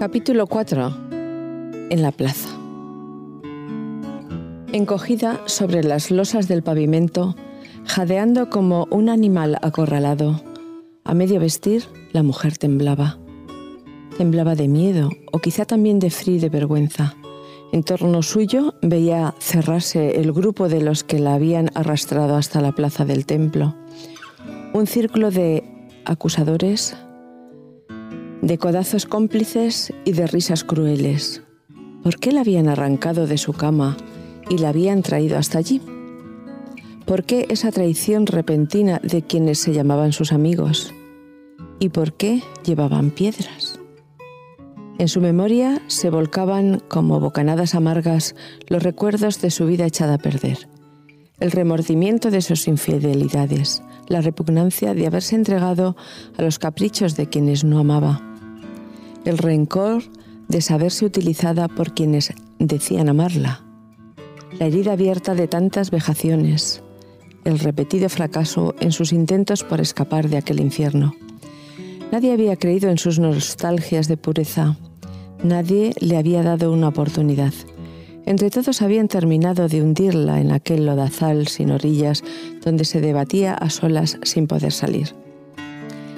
Capítulo 4. En la plaza. Encogida sobre las losas del pavimento, jadeando como un animal acorralado, a medio vestir, la mujer temblaba. Temblaba de miedo o quizá también de frío y de vergüenza. En torno suyo veía cerrarse el grupo de los que la habían arrastrado hasta la plaza del templo. Un círculo de acusadores, de codazos cómplices y de risas crueles. ¿Por qué la habían arrancado de su cama y la habían traído hasta allí? ¿Por qué esa traición repentina de quienes se llamaban sus amigos? ¿Y por qué llevaban piedras? En su memoria se volcaban como bocanadas amargas los recuerdos de su vida echada a perder, el remordimiento de sus infidelidades, la repugnancia de haberse entregado a los caprichos de quienes no amaba, el rencor de saberse utilizada por quienes decían amarla, la herida abierta de tantas vejaciones, el repetido fracaso en sus intentos por escapar de aquel infierno. Nadie había creído en sus nostalgias de pureza, nadie le había dado una oportunidad. Entre todos habían terminado de hundirla en aquel lodazal sin orillas donde se debatía a solas sin poder salir.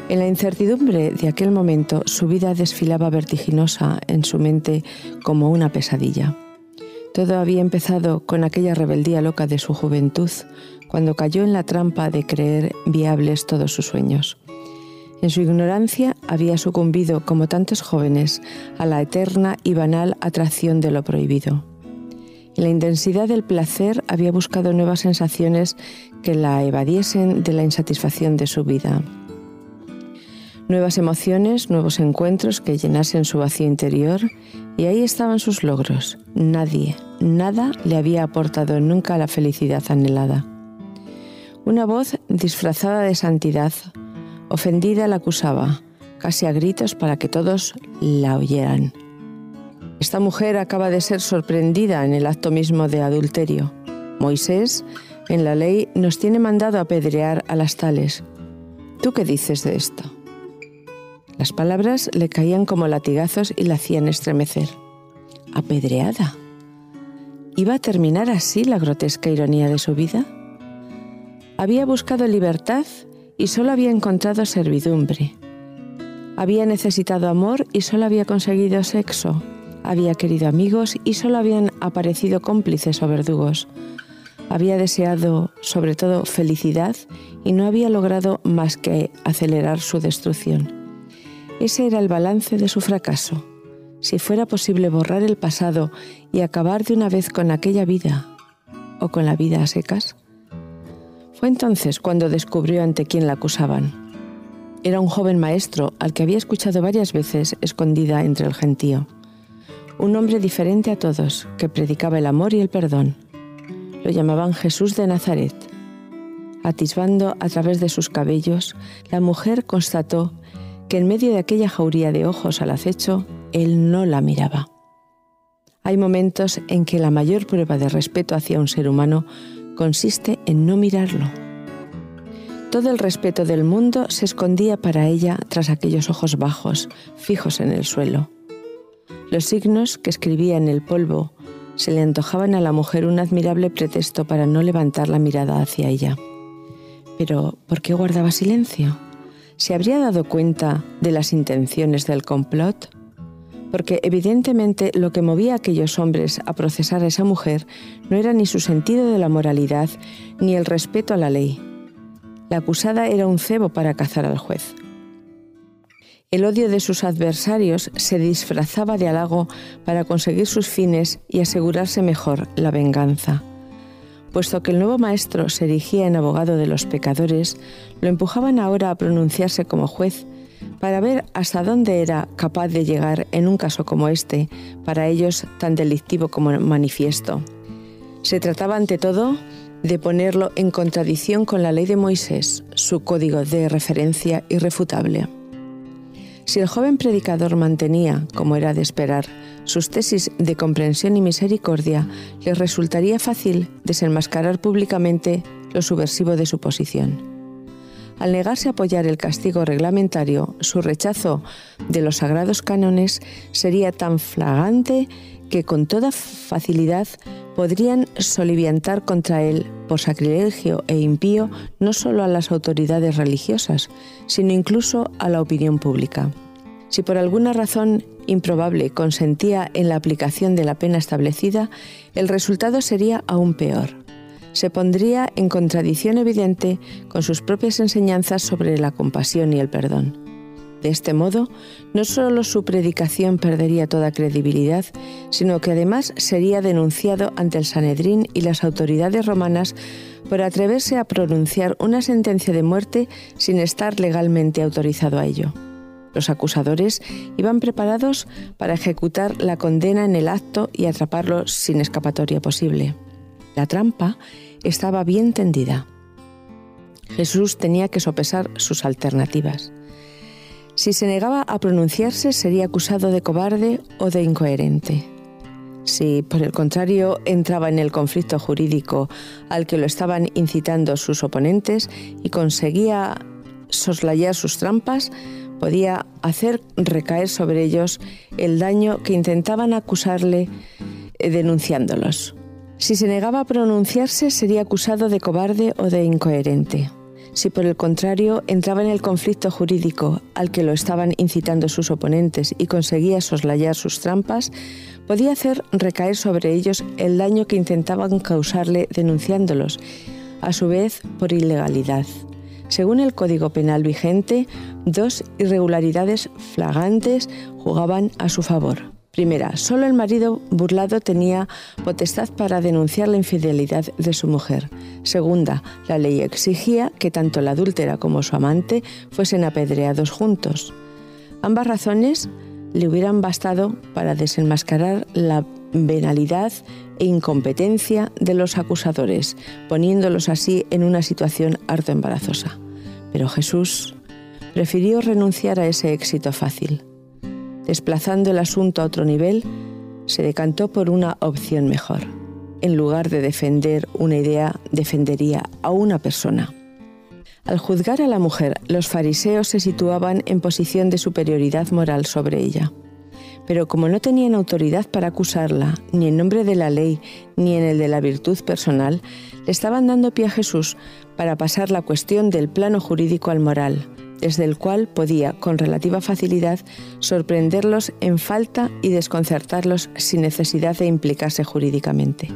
En la incertidumbre de aquel momento su vida desfilaba vertiginosa en su mente como una pesadilla. Todo había empezado con aquella rebeldía loca de su juventud, cuando cayó en la trampa de creer viables todos sus sueños. En su ignorancia había sucumbido, como tantos jóvenes, a la eterna y banal atracción de lo prohibido. La intensidad del placer había buscado nuevas sensaciones que la evadiesen de la insatisfacción de su vida. Nuevas emociones, nuevos encuentros que llenasen su vacío interior y ahí estaban sus logros. Nadie, nada le había aportado nunca la felicidad anhelada. Una voz disfrazada de santidad, ofendida, la acusaba, casi a gritos para que todos la oyeran. Esta mujer acaba de ser sorprendida en el acto mismo de adulterio. Moisés, en la ley, nos tiene mandado apedrear a las tales. ¿Tú qué dices de esto? Las palabras le caían como latigazos y la hacían estremecer. ¿Apedreada? ¿Iba a terminar así la grotesca ironía de su vida? Había buscado libertad y solo había encontrado servidumbre. Había necesitado amor y solo había conseguido sexo había querido amigos y solo habían aparecido cómplices o verdugos. Había deseado sobre todo felicidad y no había logrado más que acelerar su destrucción. Ese era el balance de su fracaso. Si fuera posible borrar el pasado y acabar de una vez con aquella vida o con la vida a secas. Fue entonces cuando descubrió ante quién la acusaban. Era un joven maestro al que había escuchado varias veces escondida entre el gentío un hombre diferente a todos, que predicaba el amor y el perdón. Lo llamaban Jesús de Nazaret. Atisbando a través de sus cabellos, la mujer constató que en medio de aquella jauría de ojos al acecho, él no la miraba. Hay momentos en que la mayor prueba de respeto hacia un ser humano consiste en no mirarlo. Todo el respeto del mundo se escondía para ella tras aquellos ojos bajos, fijos en el suelo. Los signos que escribía en el polvo se le antojaban a la mujer un admirable pretexto para no levantar la mirada hacia ella. Pero, ¿por qué guardaba silencio? ¿Se habría dado cuenta de las intenciones del complot? Porque evidentemente lo que movía a aquellos hombres a procesar a esa mujer no era ni su sentido de la moralidad ni el respeto a la ley. La acusada era un cebo para cazar al juez. El odio de sus adversarios se disfrazaba de halago para conseguir sus fines y asegurarse mejor la venganza. Puesto que el nuevo maestro se erigía en abogado de los pecadores, lo empujaban ahora a pronunciarse como juez para ver hasta dónde era capaz de llegar en un caso como este, para ellos tan delictivo como manifiesto. Se trataba ante todo de ponerlo en contradicción con la ley de Moisés, su código de referencia irrefutable. Si el joven predicador mantenía, como era de esperar, sus tesis de comprensión y misericordia, les resultaría fácil desenmascarar públicamente lo subversivo de su posición. Al negarse a apoyar el castigo reglamentario, su rechazo de los sagrados cánones sería tan flagrante que con toda facilidad podrían soliviantar contra él por sacrilegio e impío no solo a las autoridades religiosas, sino incluso a la opinión pública. Si por alguna razón improbable consentía en la aplicación de la pena establecida, el resultado sería aún peor. Se pondría en contradicción evidente con sus propias enseñanzas sobre la compasión y el perdón. De este modo, no solo su predicación perdería toda credibilidad, sino que además sería denunciado ante el Sanedrín y las autoridades romanas por atreverse a pronunciar una sentencia de muerte sin estar legalmente autorizado a ello. Los acusadores iban preparados para ejecutar la condena en el acto y atraparlo sin escapatoria posible. La trampa estaba bien tendida. Jesús tenía que sopesar sus alternativas. Si se negaba a pronunciarse sería acusado de cobarde o de incoherente. Si, por el contrario, entraba en el conflicto jurídico al que lo estaban incitando sus oponentes y conseguía soslayar sus trampas, podía hacer recaer sobre ellos el daño que intentaban acusarle eh, denunciándolos. Si se negaba a pronunciarse sería acusado de cobarde o de incoherente. Si por el contrario entraba en el conflicto jurídico al que lo estaban incitando sus oponentes y conseguía soslayar sus trampas, podía hacer recaer sobre ellos el daño que intentaban causarle denunciándolos, a su vez por ilegalidad. Según el Código Penal vigente, dos irregularidades flagrantes jugaban a su favor. Primera, solo el marido burlado tenía potestad para denunciar la infidelidad de su mujer. Segunda, la ley exigía que tanto la adúltera como su amante fuesen apedreados juntos. Ambas razones le hubieran bastado para desenmascarar la venalidad e incompetencia de los acusadores, poniéndolos así en una situación harto embarazosa. Pero Jesús prefirió renunciar a ese éxito fácil. Desplazando el asunto a otro nivel, se decantó por una opción mejor. En lugar de defender una idea, defendería a una persona. Al juzgar a la mujer, los fariseos se situaban en posición de superioridad moral sobre ella. Pero como no tenían autoridad para acusarla, ni en nombre de la ley, ni en el de la virtud personal, le estaban dando pie a Jesús para pasar la cuestión del plano jurídico al moral, desde el cual podía, con relativa facilidad, sorprenderlos en falta y desconcertarlos sin necesidad de implicarse jurídicamente.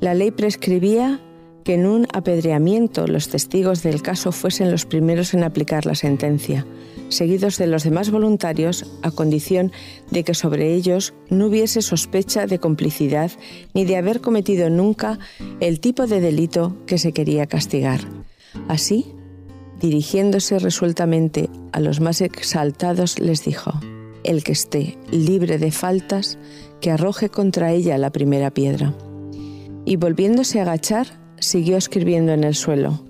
La ley prescribía que en un apedreamiento los testigos del caso fuesen los primeros en aplicar la sentencia, seguidos de los demás voluntarios, a condición de que sobre ellos no hubiese sospecha de complicidad ni de haber cometido nunca el tipo de delito que se quería castigar. Así, dirigiéndose resueltamente a los más exaltados, les dijo, El que esté libre de faltas, que arroje contra ella la primera piedra. Y volviéndose a agachar, siguió escribiendo en el suelo.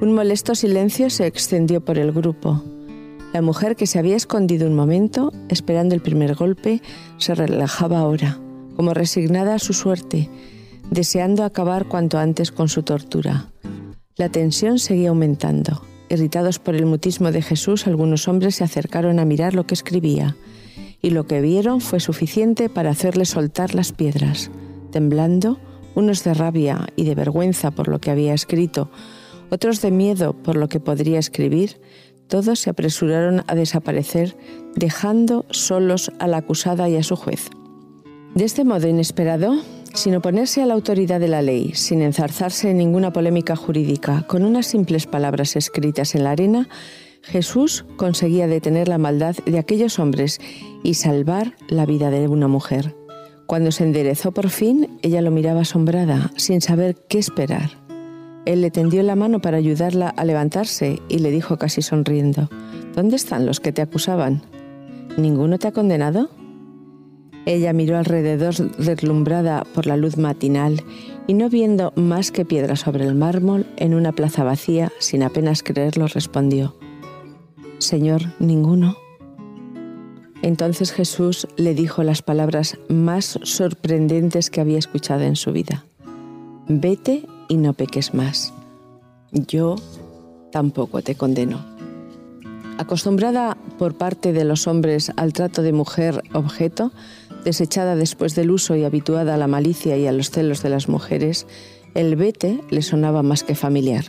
Un molesto silencio se extendió por el grupo. La mujer que se había escondido un momento, esperando el primer golpe, se relajaba ahora, como resignada a su suerte, deseando acabar cuanto antes con su tortura. La tensión seguía aumentando. Irritados por el mutismo de Jesús, algunos hombres se acercaron a mirar lo que escribía, y lo que vieron fue suficiente para hacerle soltar las piedras. Temblando, unos de rabia y de vergüenza por lo que había escrito, otros de miedo por lo que podría escribir, todos se apresuraron a desaparecer, dejando solos a la acusada y a su juez. De este modo inesperado, sin oponerse a la autoridad de la ley, sin enzarzarse en ninguna polémica jurídica, con unas simples palabras escritas en la arena, Jesús conseguía detener la maldad de aquellos hombres y salvar la vida de una mujer. Cuando se enderezó por fin, ella lo miraba asombrada, sin saber qué esperar. Él le tendió la mano para ayudarla a levantarse y le dijo casi sonriendo, ¿Dónde están los que te acusaban? ¿Ninguno te ha condenado? Ella miró alrededor deslumbrada por la luz matinal y no viendo más que piedras sobre el mármol en una plaza vacía, sin apenas creerlo, respondió, Señor, ninguno. Entonces Jesús le dijo las palabras más sorprendentes que había escuchado en su vida. Vete y no peques más. Yo tampoco te condeno. Acostumbrada por parte de los hombres al trato de mujer objeto, desechada después del uso y habituada a la malicia y a los celos de las mujeres, el vete le sonaba más que familiar.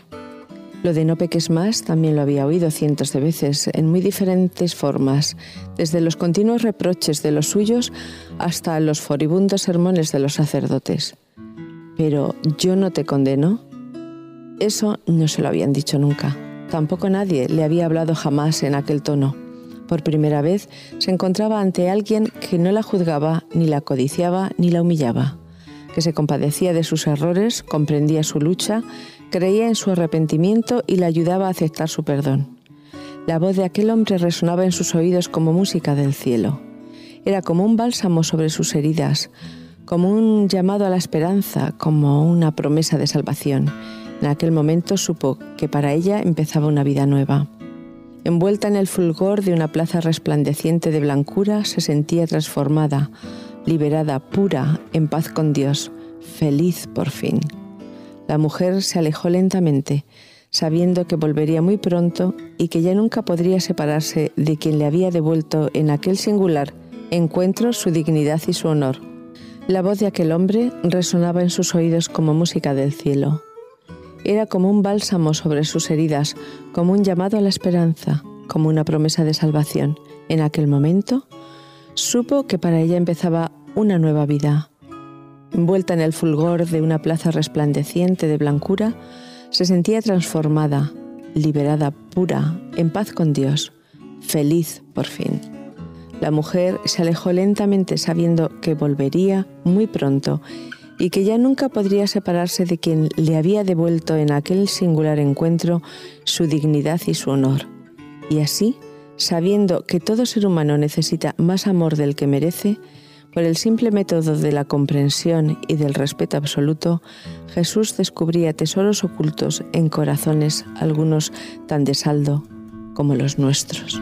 Lo de no peques más también lo había oído cientos de veces, en muy diferentes formas, desde los continuos reproches de los suyos hasta los furibundos sermones de los sacerdotes. Pero yo no te condeno. Eso no se lo habían dicho nunca. Tampoco nadie le había hablado jamás en aquel tono. Por primera vez se encontraba ante alguien que no la juzgaba, ni la codiciaba, ni la humillaba, que se compadecía de sus errores, comprendía su lucha, creía en su arrepentimiento y le ayudaba a aceptar su perdón. La voz de aquel hombre resonaba en sus oídos como música del cielo. Era como un bálsamo sobre sus heridas, como un llamado a la esperanza, como una promesa de salvación. En aquel momento supo que para ella empezaba una vida nueva. Envuelta en el fulgor de una plaza resplandeciente de blancura, se sentía transformada, liberada, pura, en paz con Dios, feliz por fin. La mujer se alejó lentamente, sabiendo que volvería muy pronto y que ya nunca podría separarse de quien le había devuelto en aquel singular encuentro su dignidad y su honor. La voz de aquel hombre resonaba en sus oídos como música del cielo. Era como un bálsamo sobre sus heridas, como un llamado a la esperanza, como una promesa de salvación. En aquel momento, supo que para ella empezaba una nueva vida, Envuelta en el fulgor de una plaza resplandeciente de blancura, se sentía transformada, liberada, pura, en paz con Dios, feliz por fin. La mujer se alejó lentamente sabiendo que volvería muy pronto y que ya nunca podría separarse de quien le había devuelto en aquel singular encuentro su dignidad y su honor. Y así, sabiendo que todo ser humano necesita más amor del que merece, por el simple método de la comprensión y del respeto absoluto, Jesús descubría tesoros ocultos en corazones, algunos tan de saldo como los nuestros.